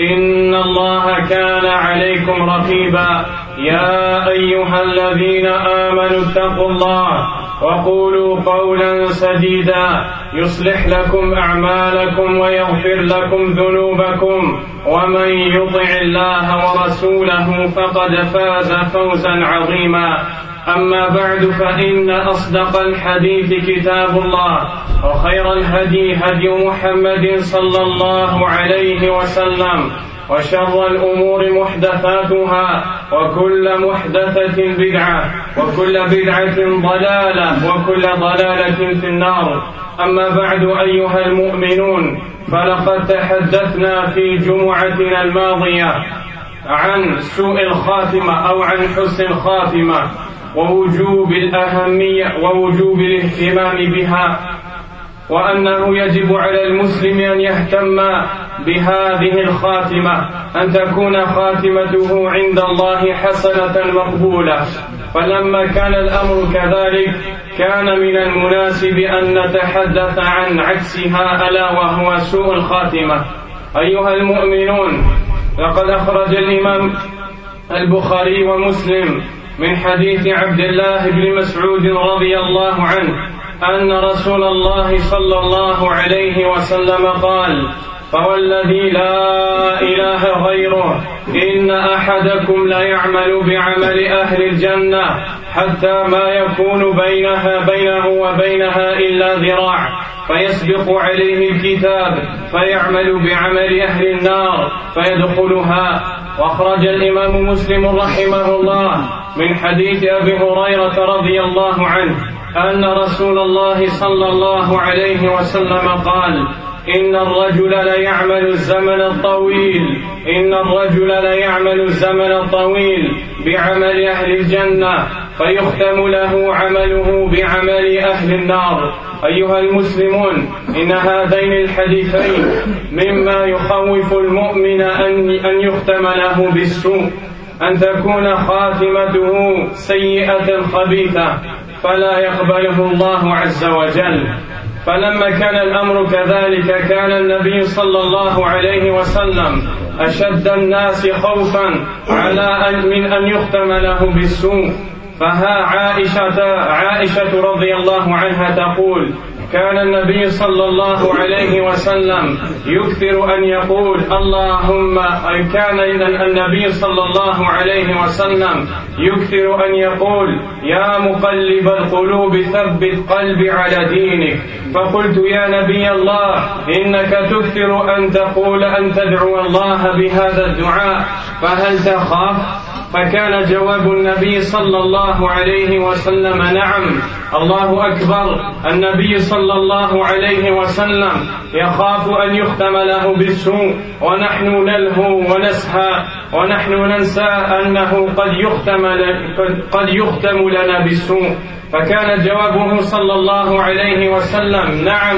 ان الله كان عليكم رقيبا. يا ايها الذين امنوا اتقوا الله وقولوا قولا سديدا. يصلح لكم اعمالكم ويغفر لكم ذنوبكم. ومن يطع الله ورسوله فقد فاز فوزا عظيما. أما بعد فإن أصدق الحديث كتاب الله وخير الهدي هدي محمد صلى الله عليه وسلم وشر الأمور محدثاتها وكل محدثة بدعة وكل بدعة ضلالة وكل ضلالة في النار. أما بعد أيها المؤمنون فلقد تحدثنا في جمعتنا الماضية عن سوء الخاتمة أو عن حسن الخاتمة. ووجوب الأهمية ووجوب الاهتمام بها وأنه يجب على المسلم أن يهتم بهذه الخاتمة أن تكون خاتمته عند الله حسنة مقبولة. فلما كان الأمر كذلك كان من المناسب أن نتحدث عن عكسها ألا وهو سوء الخاتمة. أيها المؤمنون لقد أخرج الإمام البخاري ومسلم من حديث عبد الله بن مسعود رضي الله عنه أن رسول الله صلى الله عليه وسلم قال فوالذي لا إله غيره إن أحدكم ليعمل بعمل أهل الجنة حتى ما يكون بينها بينه وبينها إلا ذراع. فيسبق عليه الكتاب فيعمل بعمل أهل النار فيدخلها. وأخرج الإمام مسلم رحمه الله من حديث أبي هريرة رضي الله عنه أن رسول الله صلى الله عليه وسلم قال إن الرجل ليعمل الزمن الطويل إن الرجل ليعمل الزمن الطويل بعمل أهل الجنة. فيختم له عمله بعمل أهل النار. أيها المسلمون إن هذين الحديثين مما يخوف المؤمن أن أن يختم له بالسوء. أن تكون خاتمته سيئة خبيثة فلا يقبله الله عز وجل. فلما كان الأمر كذلك كان النبي صلى الله عليه وسلم أشد الناس خوفا على ان من أن يختم له بالسوء. فها عائشه عائشة رضي الله عنها تقول كان النبي صلى الله عليه وسلم يكثر أن يقول اللهم كان النبي صلى الله عليه وسلم يكثر أن يقول يا مقلب القلوب ثبت قلبي على دينك. فقلت يا نبي الله إنك تكثر أن تقول أن تدعو الله بهذا الدعاء فهل تخاف؟ فكان جواب النبي صلى الله عليه وسلم نعم. الله أكبر. النبي صلى الله عليه وسلم يخاف أن يختم له بالسوء. ونحن نلهو ونسهى. ونحن ننسى أنه قد يختم قد يختم لنا بالسوء. فكان جوابه صلى الله عليه وسلم نعم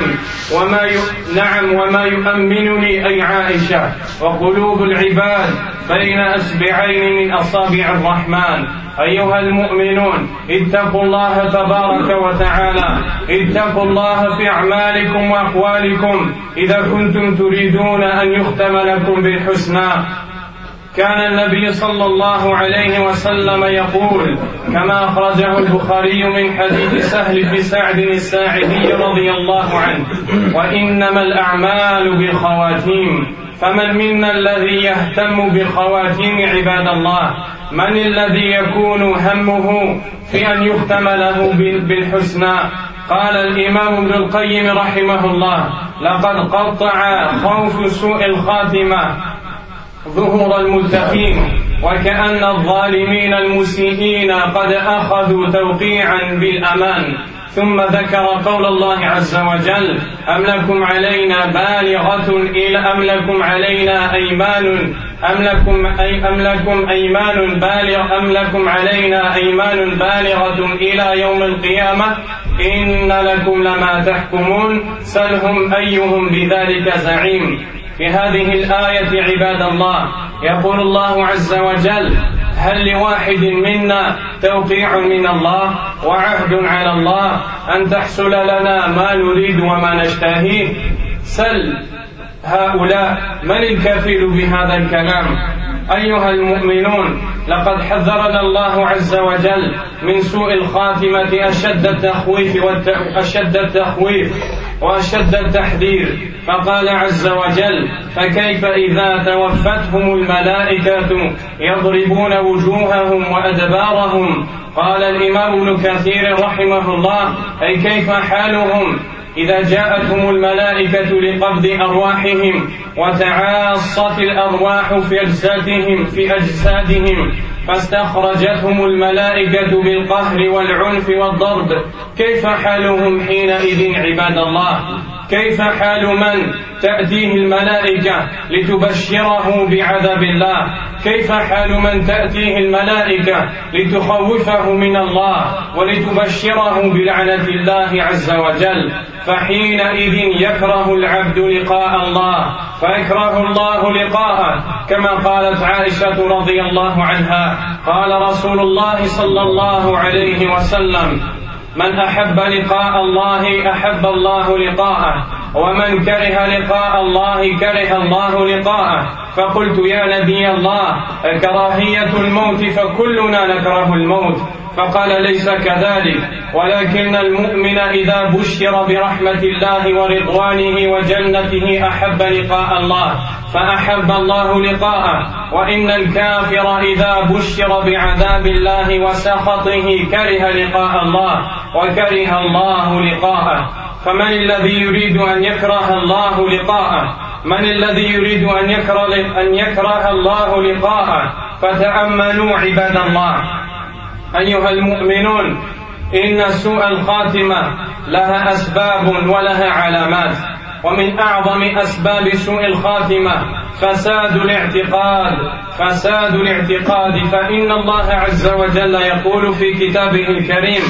وما ي... نعم وما يؤمنني أي عائشة وقلوب العباد بين أسبعين من أصابع الرحمن. أيها المؤمنون اتقوا الله تبارك وتعالى اتقوا الله في أعمالكم وأقوالكم إذا كنتم تريدون أن يختم لكم بالحسنى كان النبي صلى الله عليه وسلم يقول كما أخرجه البخاري من حديث سهل بن سعد الساعدي رضي الله عنه وإنما الأعمال بالخواتيم فمن منا الذي يهتم بالخواتيم عباد الله؟ من الذي يكون همه في أن يختم له بالحسنى؟ قال الإمام ابن القيم رحمه الله لقد قطع خوف سوء الخاتمة ظهور المتقين وكأن الظالمين المسيئين قد أخذوا توقيعا بالأمان. ثم ذكر قول الله عز وجل أم لكم علينا بالغة إلى أم لكم علينا أيمان أم لكم أي أم لكم أيمان بالغ أم لكم علينا أيمان بالغة إلى يوم القيامة؟ إن لكم لما تحكمون سلهم أيهم بذلك زعيم. في هذه الآية عباد الله يقول الله عز وجل هل لواحد منا توقيع من الله وعهد على الله أن تحصل لنا ما نريد وما نشتهيه؟ سل هؤلاء من الكفيل بهذا الكلام؟ أيها المؤمنون لقد حذرنا الله عز وجل من سوء الخاتمة أشد التخويف أشد التخويف وأشد التحذير. فقال عز وجل فكيف إذا توفتهم الملائكة يضربون وجوههم وأدبارهم؟ قال الإمام ابن كثير رحمه الله أي كيف حالهم؟ إذا جاءتهم الملائكة لقبض أرواحهم وتعاصت الأرواح في أجسادهم في أجسادهم فاستخرجتهم الملائكة بالقهر والعنف والضرب. كيف حالهم حينئذ عباد الله؟ كيف حال من تأتيه الملائكة لتبشره بعذاب الله؟ كيف حال من تأتيه الملائكة لتخوفه من الله ولتبشره بلعنة الله عز وجل؟ فحينئذ يكره العبد لقاء الله فيكره الله لقاءه. كما قالت عائشة رضي الله عنها قال رسول الله صلى الله عليه وسلم من أحب لقاء الله أحب الله لقاءه ومن كره لقاء الله كره الله لقاءه. فقلت يا نبي الله كراهية الموت فكلنا نكره الموت. فقال ليس كذلك ولكن المؤمن إذا بشر برحمة الله ورضوانه وجنته أحب لقاء الله فأحب الله لقاءه وإن الكافر إذا بشر بعذاب الله وسخطه كره لقاء الله وكره الله لقاءه. فمن الذي يريد أن يكره الله لقاءه؟ من الذي يريد أن يكره أن يكره الله لقاءه؟ فتأملوا عباد الله. أيها المؤمنون إن سوء الخاتمة لها أسباب ولها علامات. ومن أعظم أسباب سوء الخاتمة فساد الاعتقاد. فساد الاعتقاد. فإن الله عز وجل يقول في كتابه الكريم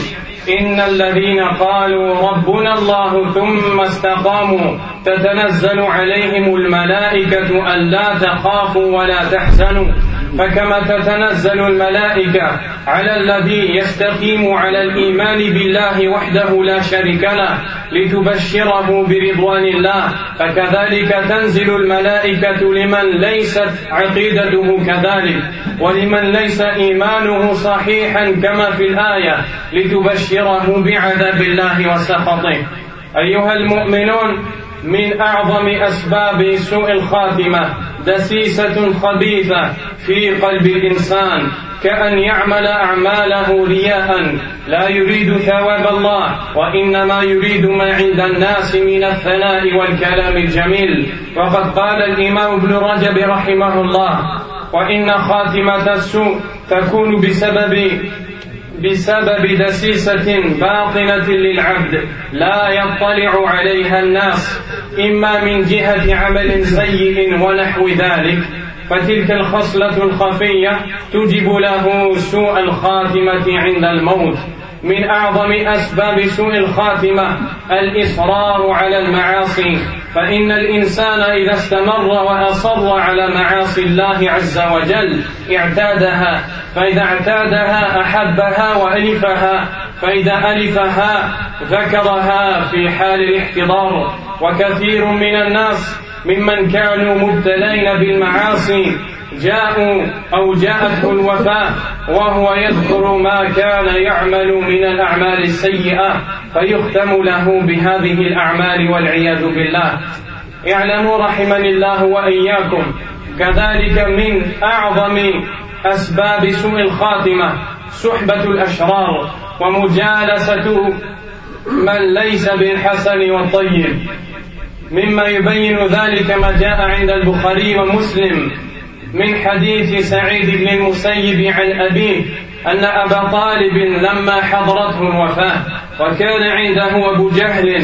إن الذين قالوا ربنا الله ثم استقاموا تتنزل عليهم الملائكة ألا تخافوا ولا تحزنوا. فكما تتنزل الملائكة على الذي يستقيم على الإيمان بالله وحده لا شريك له لتبشره برضوان الله. فكذلك تنزل الملائكة لمن ليست عقيدته كذلك ولمن ليس إيمانه صحيحا كما في الآية لتبشره بعذاب الله وسخطه. أيها المؤمنون من أعظم أسباب سوء الخاتمة دسيسة خبيثة في قلب الإنسان كأن يعمل أعماله رياء. لا يريد ثواب الله وإنما يريد ما عند الناس من الثناء والكلام الجميل. وقد قال الإمام ابن رجب رحمه الله وإن خاتمة السوء تكون بسبب بسبب دسيسة باطنة للعبد لا يطلع عليها الناس إما من جهة عمل سيء ونحو ذلك. فتلك الخصلة الخفية تجب له سوء الخاتمة عند الموت. من أعظم أسباب سوء الخاتمة الإصرار على المعاصي. فإن الإنسان إذا استمر وأصر على معاصي الله عز وجل اعتادها. فإذا اعتادها أحبها وألفها. فإذا ألفها ذكرها في حال الاحتضار. وكثير من الناس ممن كانوا مبتلين بالمعاصي جاءوا أو جاءته الوفاة وهو يذكر ما كان يعمل من الأعمال السيئة فيختم له بهذه الأعمال والعياذ بالله. اعلموا رحمني الله وإياكم. كذلك من أعظم أسباب سوء الخاتمة صحبة الأشرار ومجالسة من ليس بالحسن والطيب. مما يبين ذلك ما جاء عند البخاري ومسلم من حديث سعيد بن المسيب عن أبيه أن أبا طالب لما حضرته الوفاة وكان عنده أبو جهل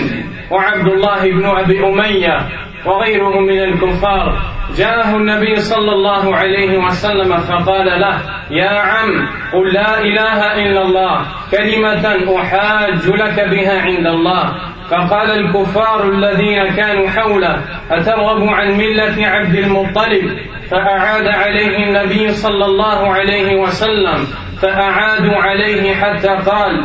وعبد الله بن أبي أمية وغيرهم من الكفار جاءه النبي صلى الله عليه وسلم فقال له يا عم قل لا إله إلا الله كلمة أحاج لك بها عند الله. فقال الكفار الذين كانوا حوله أترغب عن ملة عبد المطلب؟ فأعاد عليه النبي صلى الله عليه وسلم فأعادوا عليه حتى قال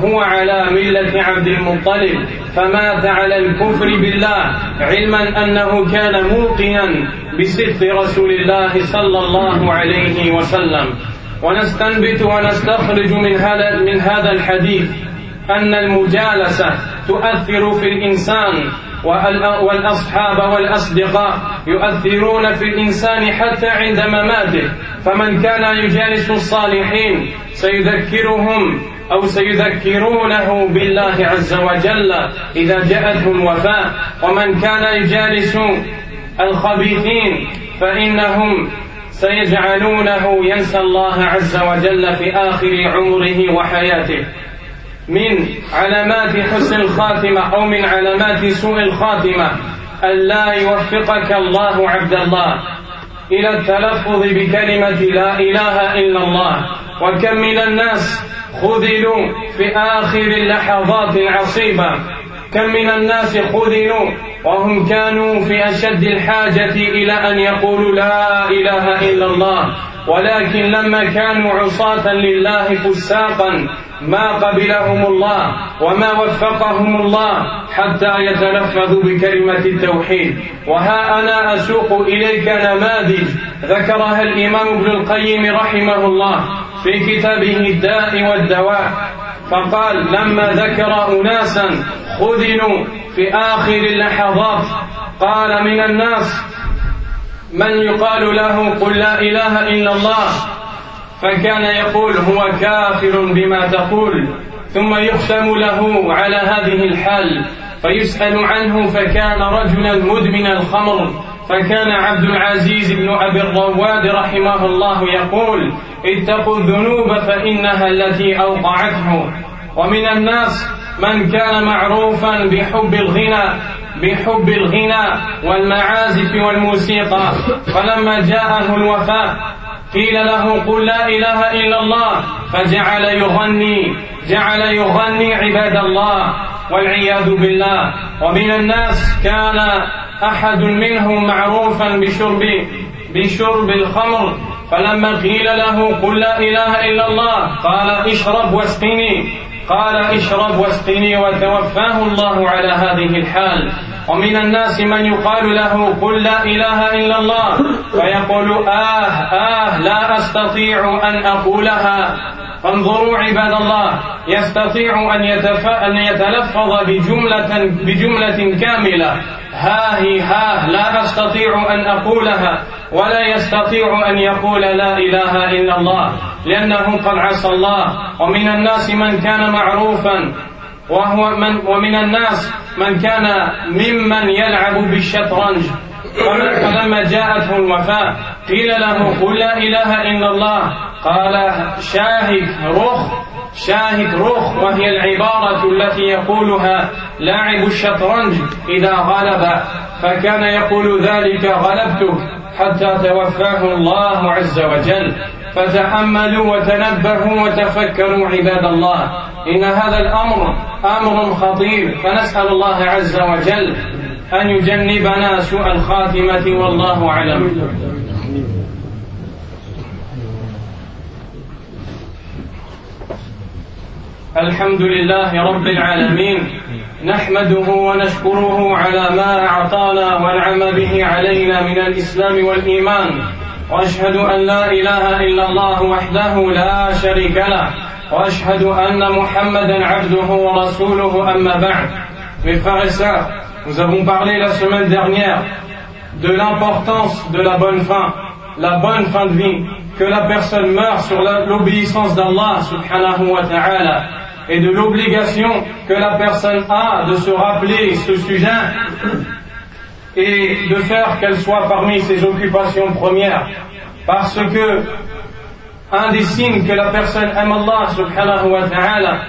هو على ملة عبد المطلب فمات على الكفر بالله علما أنه كان موقنا بصدق رسول الله صلى الله عليه وسلم. ونستنبت ونستخرج من هذا من هذا الحديث أن المجالسة تؤثر في الإنسان والأصحاب والأصدقاء يؤثرون في الإنسان حتى عند مماته. فمن كان يجالس الصالحين سيذكرهم أو سيذكرونه بالله عز وجل إذا جاءته الوفاة ومن كان يجالس الخبيثين فإنهم سيجعلونه ينسى الله عز وجل في آخر عمره وحياته. من علامات حسن الخاتمة أو من علامات سوء الخاتمة. أن لا يوفقك الله عبد الله. إلى التلفظ بكلمة لا إله إلا الله. وكم من الناس خذلوا في آخر اللحظات العصيبة كم من الناس خذلوا وهم كانوا في أشد الحاجة إلى أن يقولوا لا إله إلا الله ولكن لما كانوا عصاة لله فساقا ما قبلهم الله وما وفقهم الله حتى يتلفظوا بكلمة التوحيد. وها أنا أسوق إليك نماذج ذكرها الإمام ابن القيم رحمه الله في كتابه الداء والدواء فقال لما ذكر أناسا خذلوا في آخر اللحظات. قال من الناس من يقال له قل لا إله إلا الله؟ فكان يقول هو كافر بما تقول. ثم يختم له على هذه الحال فيسأل عنه فكان رجلا مدمن الخمر. فكان عبد العزيز بن أبي الرواد رحمه الله يقول اتقوا الذنوب فإنها التي أوقعته. ومن الناس من كان معروفا بحب الغنى بحب الغنى والمعازف والموسيقى. فلما جاءه الوفاة قيل له قل لا إله إلا الله فجعل يغني جعل يغني عباد الله والعياذ بالله. ومن الناس كان أحد منهم معروفا بشرب بشرب الخمر. فلما قيل له قل لا إله إلا الله قال اشرب واسقني. قال اشرب واسقني وتوفاه الله على هذه الحال. ومن الناس من يقال له قل لا إله إلا الله فيقول آه آه لا أستطيع أن أقولها. فانظروا عباد الله يستطيع أن, يتف... أن يتلفظ بجملة بجملة كاملة. ها هي ها لا أستطيع أن أقولها ولا يستطيع أن يقول لا إله إلا الله لأنه قد عصى الله. ومن الناس من كان معروفا وهو من ومن الناس من كان ممن يلعب بالشطرنج. فلما جاءته الوفاة قيل له قل لا إله إلا الله. قال شاهد رخ شاهد رخ وهي العبارة التي يقولها لاعب الشطرنج إذا غلب فكان يقول ذلك غلبتك حتى توفاه الله عز وجل. فتأملوا وتنبهوا وتفكروا عباد الله إن هذا الأمر أمر خطير. فنسأل الله عز وجل أن يجنبنا سوء الخاتمة والله أعلم. الحمد لله رب العالمين نحمده ونشكره على ما أعطانا وانعم به علينا من الإسلام والإيمان واشهد ان لا اله الا الله وحده لا شريك له واشهد ان محمدا عبده ورسوله اما بعد mes frères et sœurs Nous avons parlé la semaine dernière de l'importance de la bonne fin, la bonne fin de vie, que la personne meurt sur l'obéissance d'Allah subhanahu wa ta'ala et de l'obligation que la personne a de se rappeler ce sujet et de faire qu'elle soit parmi ses occupations premières. Parce que un des signes que la personne aime Allah subhanahu wa ta'ala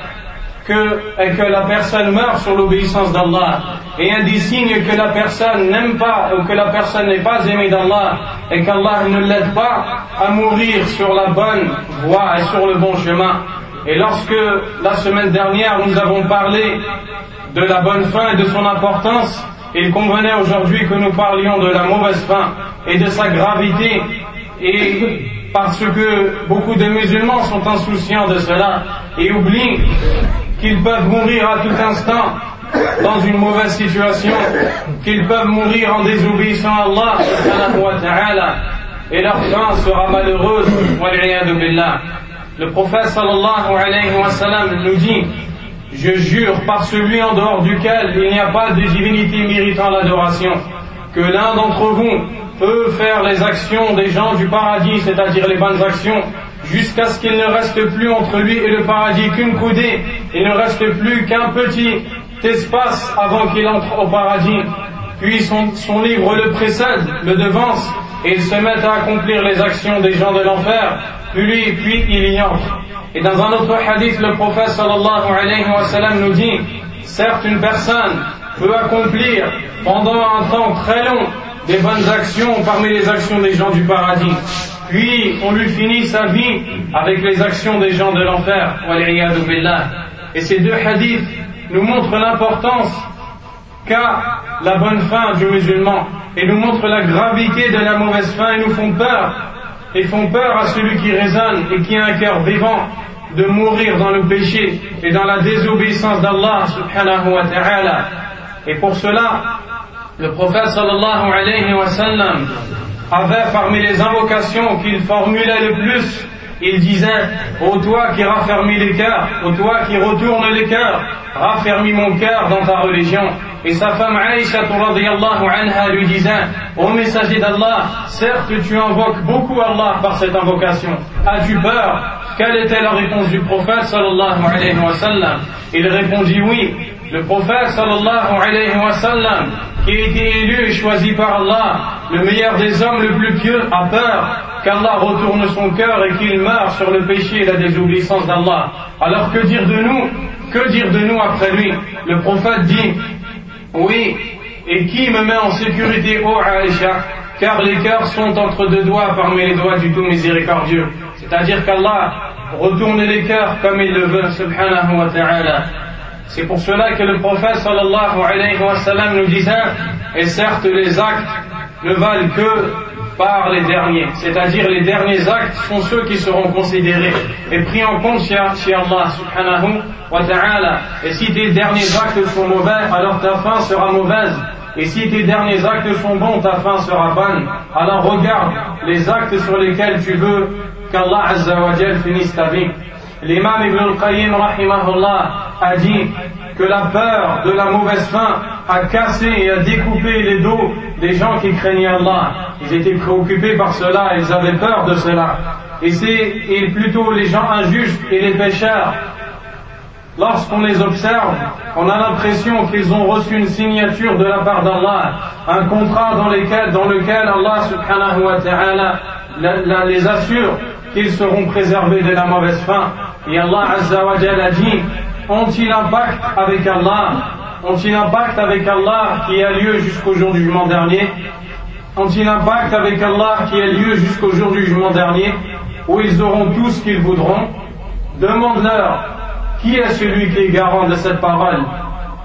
que, que la personne meurt sur l'obéissance d'Allah et un des signes que la personne n'aime pas ou que la personne n'est pas aimée d'Allah et qu'Allah ne l'aide pas à mourir sur la bonne voie et sur le bon chemin. Et lorsque la semaine dernière nous avons parlé de la bonne fin et de son importance, il convenait aujourd'hui que nous parlions de la mauvaise fin et de sa gravité et parce que beaucoup de musulmans sont insouciants de cela et oublient qu'ils peuvent mourir à tout instant dans une mauvaise situation, qu'ils peuvent mourir en désobéissant à Allah et leur fin sera malheureuse. Le prophète sallallahu alayhi wa sallam nous dit Je jure par celui en dehors duquel il n'y a pas de divinité méritant l'adoration, que l'un d'entre vous peut faire les actions des gens du paradis, c'est-à-dire les bonnes actions, jusqu'à ce qu'il ne reste plus entre lui et le paradis qu'une coudée, il ne reste plus qu'un petit espace avant qu'il entre au paradis. Puis son, son, livre le précède, le devance, et il se met à accomplir les actions des gens de l'enfer, puis puis il y entre. Et dans un autre hadith, le prophète sallallahu alayhi wa sallam nous dit, certes une personne peut accomplir pendant un temps très long des bonnes actions parmi les actions des gens du paradis. Puis on lui finit sa vie avec les actions des gens de l'enfer. Et ces deux hadiths nous montrent l'importance la bonne fin du musulman et nous montrent la gravité de la mauvaise fin et nous font peur et font peur à celui qui raisonne et qui a un cœur vivant de mourir dans le péché et dans la désobéissance d'Allah subhanahu wa ta'ala. Et pour cela, le prophète avait parmi les invocations qu'il formulait le plus, il disait Ô toi qui raffermis les cœurs, ô toi qui retourne les cœurs, raffermis mon cœur dans ta religion. Et sa femme Aïcha anha lui disait Ô messager d'Allah, certes tu invoques beaucoup Allah par cette invocation. As-tu peur? Quelle était la réponse du prophète sallallahu alayhi wa sallam? Il répondit oui. Le prophète sallallahu alayhi wa sallam qui a été élu et choisi par Allah, le meilleur des hommes, le plus pieux, a peur qu'Allah retourne son cœur et qu'il meure sur le péché et la désobéissance d'Allah. Alors que dire de nous? Que dire de nous après lui? Le prophète dit, oui, et qui me met en sécurité, ô Aïcha? Car les cœurs sont entre deux doigts parmi les doigts du tout miséricordieux. C'est-à-dire qu'Allah retourne les cœurs comme il le veut, subhanahu wa ta'ala. C'est pour cela que le prophète sallallahu alayhi wa sallam nous disait, et certes les actes ne valent que par les derniers, c'est-à-dire les derniers actes sont ceux qui seront considérés et pris en compte chez Allah subhanahu wa ta'ala. Et si tes derniers actes sont mauvais, alors ta fin sera mauvaise. Et si tes derniers actes sont bons, ta fin sera bonne. Alors regarde les actes sur lesquels tu veux qu'Allah Azza finisse ta vie. L'imam Ibn al-Qayyim rahimahullah a dit que la peur de la mauvaise fin a cassé et a découpé les dos des gens qui craignaient Allah. Ils étaient préoccupés par cela, ils avaient peur de cela. Et c'est plutôt les gens injustes et les pécheurs. Lorsqu'on les observe, on a l'impression qu'ils ont reçu une signature de la part d'Allah, un contrat dans, lequel, Allah subhanahu wa ta'ala les assure qu'ils seront préservés de la mauvaise fin. Et Allah Azza wa a dit, ont-ils un pacte avec Allah. Ont-ils un pacte avec Allah qui a lieu jusqu'au jour du jugement dernier. Ont-ils un pacte avec Allah qui a lieu jusqu'au jour du jugement dernier Où ils auront tout ce qu'ils voudront. Demande-leur, qui est celui qui est garant de cette parole.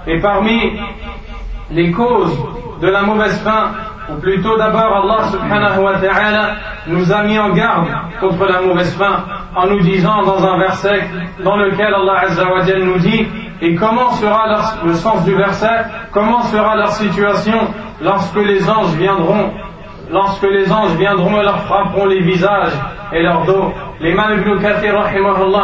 Et parmi les causes de la mauvaise fin, ou plutôt d'abord Allah subhanahu wa ta'ala nous a mis en garde contre la mauvaise fin en nous disant dans un verset dans lequel Allah azza nous dit et comment sera le sens du verset comment sera leur situation lorsque les anges viendront lorsque les anges viendront et leur frapperont les visages et leur dos. L'imam ibn Kathir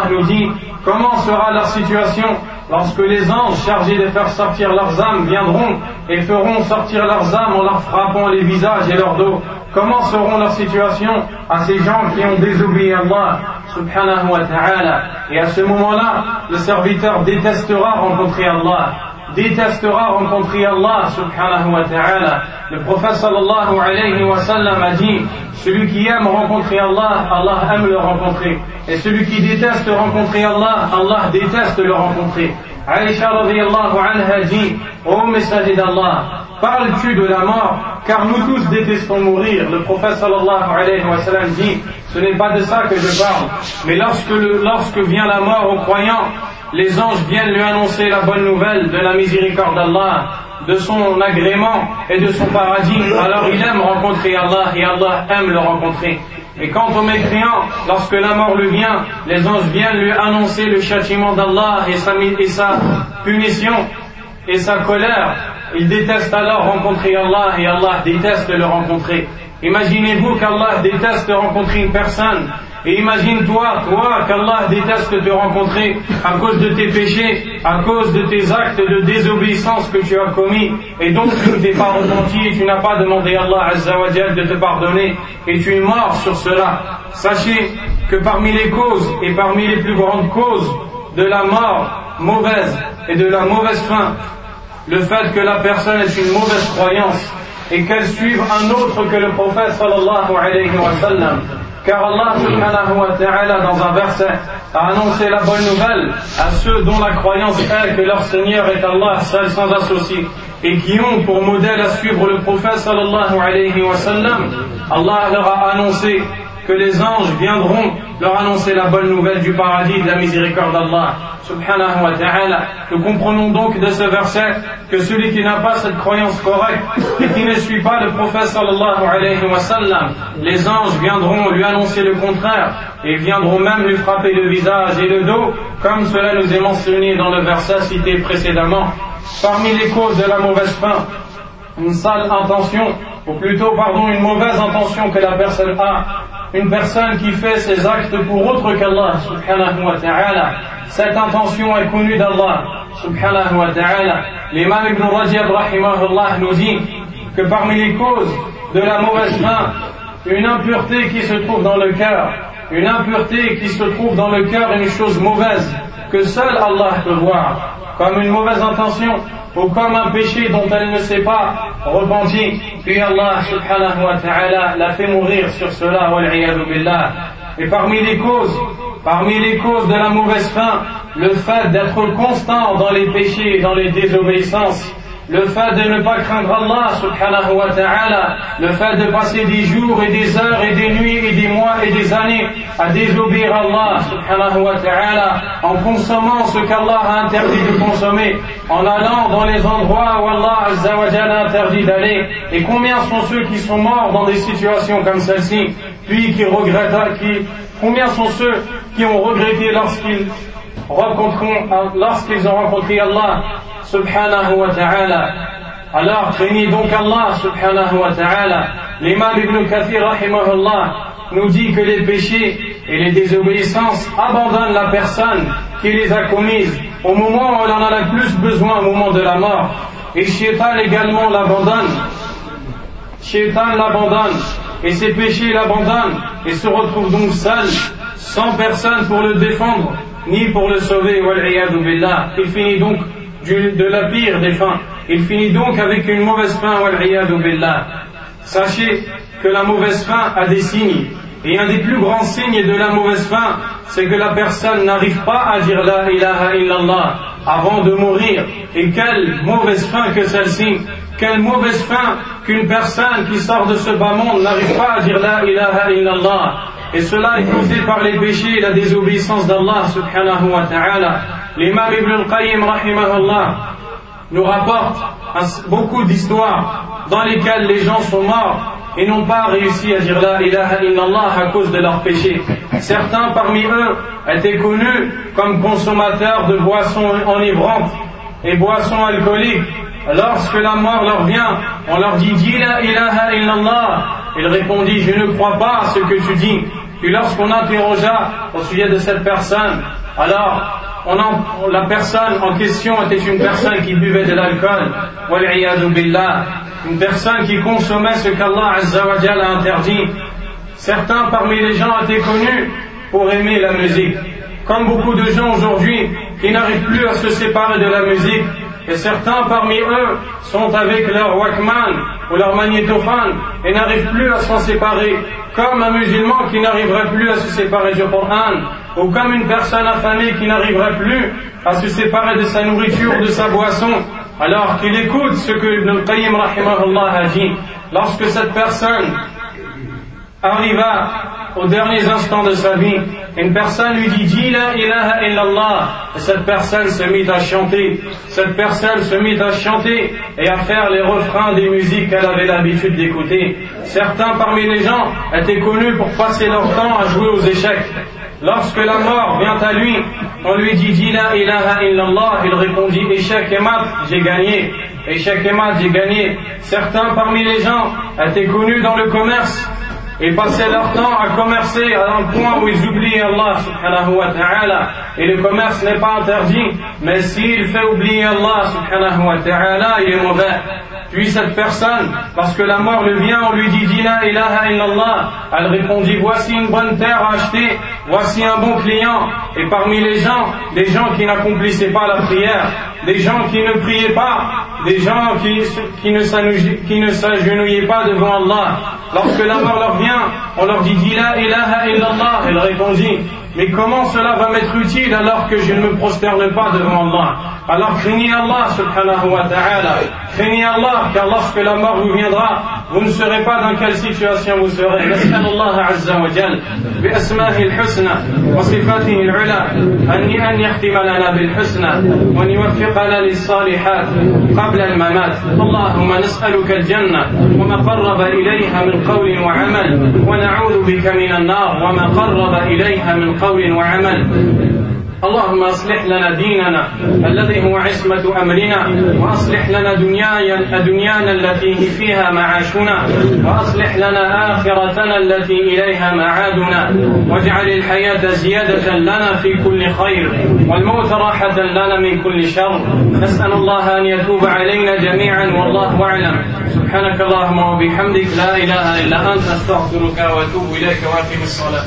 nous dit comment sera leur situation lorsque les anges chargés de faire sortir leurs âmes viendront et feront sortir leurs âmes en leur frappant les visages et leur dos, comment seront leurs situations à ces gens qui ont désobéi à Allah subhanahu wa ta'ala? Et à ce moment-là, le serviteur détestera rencontrer Allah détestera rencontrer Allah subhanahu wa ta'ala. Le prophète sallallahu alayhi wa sallam a dit, celui qui aime rencontrer Allah, Allah aime le rencontrer. Et celui qui déteste rencontrer Allah, Allah déteste le rencontrer. Aisha radiallahu anha dit, ô messager d'Allah, parles-tu de la mort? Car nous tous détestons mourir. Le prophète sallallahu alayhi wa sallam dit, ce n'est pas de ça que je parle, mais lorsque, lorsque vient la mort aux croyants, les anges viennent lui annoncer la bonne nouvelle de la miséricorde d'Allah, de son agrément et de son paradis. Alors il aime rencontrer Allah et Allah aime le rencontrer. Et quant au mécréant, lorsque la mort lui vient, les anges viennent lui annoncer le châtiment d'Allah et sa, et sa punition et sa colère. Il déteste alors rencontrer Allah et Allah déteste le rencontrer. Imaginez-vous qu'Allah déteste rencontrer une personne et imagine-toi, toi, qu'Allah déteste te rencontrer à cause de tes péchés, à cause de tes actes de désobéissance que tu as commis, et donc tu ne t'es pas repenti, tu n'as pas demandé à Allah Azzawajal de te pardonner, et tu es mort sur cela. Sachez que parmi les causes, et parmi les plus grandes causes de la mort mauvaise et de la mauvaise fin, le fait que la personne ait une mauvaise croyance, et qu'elle suive un autre que le prophète sallallahu alayhi wa sallam, car Allah subhanahu wa ta'ala dans un verset a annoncé la bonne nouvelle à ceux dont la croyance est que leur Seigneur est Allah seul sans associé et qui ont pour modèle à suivre le prophète sallallahu alayhi wa sallam. Allah leur a annoncé que les anges viendront leur annoncer la bonne nouvelle du paradis de la miséricorde d'Allah subhanahu wa ta'ala. Nous comprenons donc de ce verset que celui qui n'a pas cette croyance correcte et qui ne suit pas le prophète sallallahu alayhi wa sallam, les anges viendront lui annoncer le contraire et viendront même lui frapper le visage et le dos, comme cela nous est mentionné dans le verset cité précédemment. Parmi les causes de la mauvaise fin, une sale intention, ou plutôt, pardon, une mauvaise intention que la personne a, une personne qui fait ses actes pour autre qu'Allah, subhanahu wa ta'ala, cette intention est connue d'Allah, subhanahu wa ta'ala. L'imam Ibn Rajab, rahimahullah, nous dit que parmi les causes de la mauvaise fin, une impureté qui se trouve dans le cœur, une impureté qui se trouve dans le cœur est une chose mauvaise que seul Allah peut voir, comme une mauvaise intention ou comme un péché dont elle ne s'est pas repentie, puis Allah subhanahu wa ta'ala l'a fait mourir sur cela, billah. Et parmi les causes, parmi les causes de la mauvaise fin, le fait d'être constant dans les péchés et dans les désobéissances, le fait de ne pas craindre Allah subhanahu wa ta'ala, le fait de passer des jours et des heures et des nuits et des mois et des années à désobéir Allah subhanahu wa ta'ala, en consommant ce qu'Allah a interdit de consommer, en allant dans les endroits où Allah a interdit d'aller, et combien sont ceux qui sont morts dans des situations comme celle-ci, puis qui regrettent, qui, combien sont ceux qui ont regretté lorsqu'ils ont rencontré Allah subhanahu wa ta'ala. Alors craignez donc Allah subhanahu wa ta'ala. L'imam Ibn Kathir rahimahullah nous dit que les péchés et les désobéissances abandonnent la personne qui les a commises au moment où elle en a le plus besoin, au moment de la mort. Et Shaitan également l'abandonne. Shaitan l'abandonne et ses péchés l'abandonnent et se retrouve donc seul, sans personne pour le défendre, ni pour le sauver. Il finit donc de la pire des fins. Il finit donc avec une mauvaise fin, billah. Sachez que la mauvaise fin a des signes. Et un des plus grands signes de la mauvaise fin, c'est que la personne n'arrive pas à dire la ilaha illallah avant de mourir. Et quelle mauvaise fin que celle-ci. Quelle mauvaise fin qu'une personne qui sort de ce bas monde n'arrive pas à dire la ilaha illallah. Et cela est causé par les péchés et la désobéissance d'Allah subhanahu wa ta'ala. L'imam Ibn al-Qayyim, nous rapporte beaucoup d'histoires dans lesquelles les gens sont morts et n'ont pas réussi à dire la ilaha illallah à cause de leurs péchés. Certains parmi eux étaient connus comme consommateurs de boissons enivrantes et boissons alcooliques. Lorsque la mort leur vient, on leur dit Dis la ilaha illallah. Il répondit Je ne crois pas à ce que tu dis. Puis lorsqu'on interrogea au sujet de cette personne, alors la personne en question était une personne qui buvait de l'alcool, une personne qui consommait ce qu'Allah a interdit. Certains parmi les gens étaient connus pour aimer la musique, comme beaucoup de gens aujourd'hui qui n'arrivent plus à se séparer de la musique, et certains parmi eux sont avec leur Walkman ou leur magnétophone et n'arrivent plus à s'en séparer, comme un musulman qui n'arriverait plus à se séparer du Coran, ou comme une personne affamée qui n'arriverait plus à se séparer de sa nourriture, de sa boisson, alors qu'il écoute ce que Ibn al-Qayyim a dit. Lorsque cette personne arriva aux derniers instants de sa vie, une personne lui dit Dis la ilaha illallah, et cette personne se mit à chanter, cette personne se mit à chanter et à faire les refrains des musiques qu'elle avait l'habitude d'écouter. Certains parmi les gens étaient connus pour passer leur temps à jouer aux échecs. Lorsque la mort vient à lui, on lui dit Dis la ilaha illallah, il répondit Échec et mat, j'ai gagné. Échec et mat, j'ai gagné. Certains parmi les gens étaient connus dans le commerce ils passaient leur temps à commercer à un point où ils oubliaient Allah subhanahu wa ta'ala. Et le commerce n'est pas interdit, mais s'il fait oublier Allah subhanahu wa ta'ala, il est mauvais. Puis cette personne, parce que la mort le vient, on lui dit Dina ilaha illallah. Elle répondit Voici une bonne terre à acheter, voici un bon client. Et parmi les gens, des gens qui n'accomplissaient pas la prière, des gens qui ne priaient pas, des gens qui, ne s'agenouillaient pas devant Allah. Lorsque la mort leur vient, on leur dit Dina ilaha illallah. Elle répondit mais comment cela va m'être utile alors que je ne me prosterne pas devant Allah? Alors craignez Allah subhanahu wa ta'ala. Craignez Allah car lorsque la mort vous viendra, vous ne saurez pas dans quelle situation vous serez. نسأل الله عز وجل بأسمائه الحسنى وصفاته العلى أن أن يختم لنا بالحسنى وأن يوفقنا للصالحات قبل الممات اللهم نسألك الجنة وما قرب إليها من قول وعمل ونعوذ بك من النار وما قرب إليها من قول وعمل اللهم اصلح لنا ديننا الذي هو عصمة أمرنا وأصلح لنا دنيانا دنيانا التي فيها معاشنا وأصلح لنا آخرتنا التي إليها معادنا واجعل الحياة زيادة لنا في كل خير والموت راحة لنا من كل شر. نسأل الله أن يتوب علينا جميعا والله أعلم. سبحانك اللهم وبحمدك لا إله إلا أنت أستغفرك وأتوب إليك وأقم الصلاة.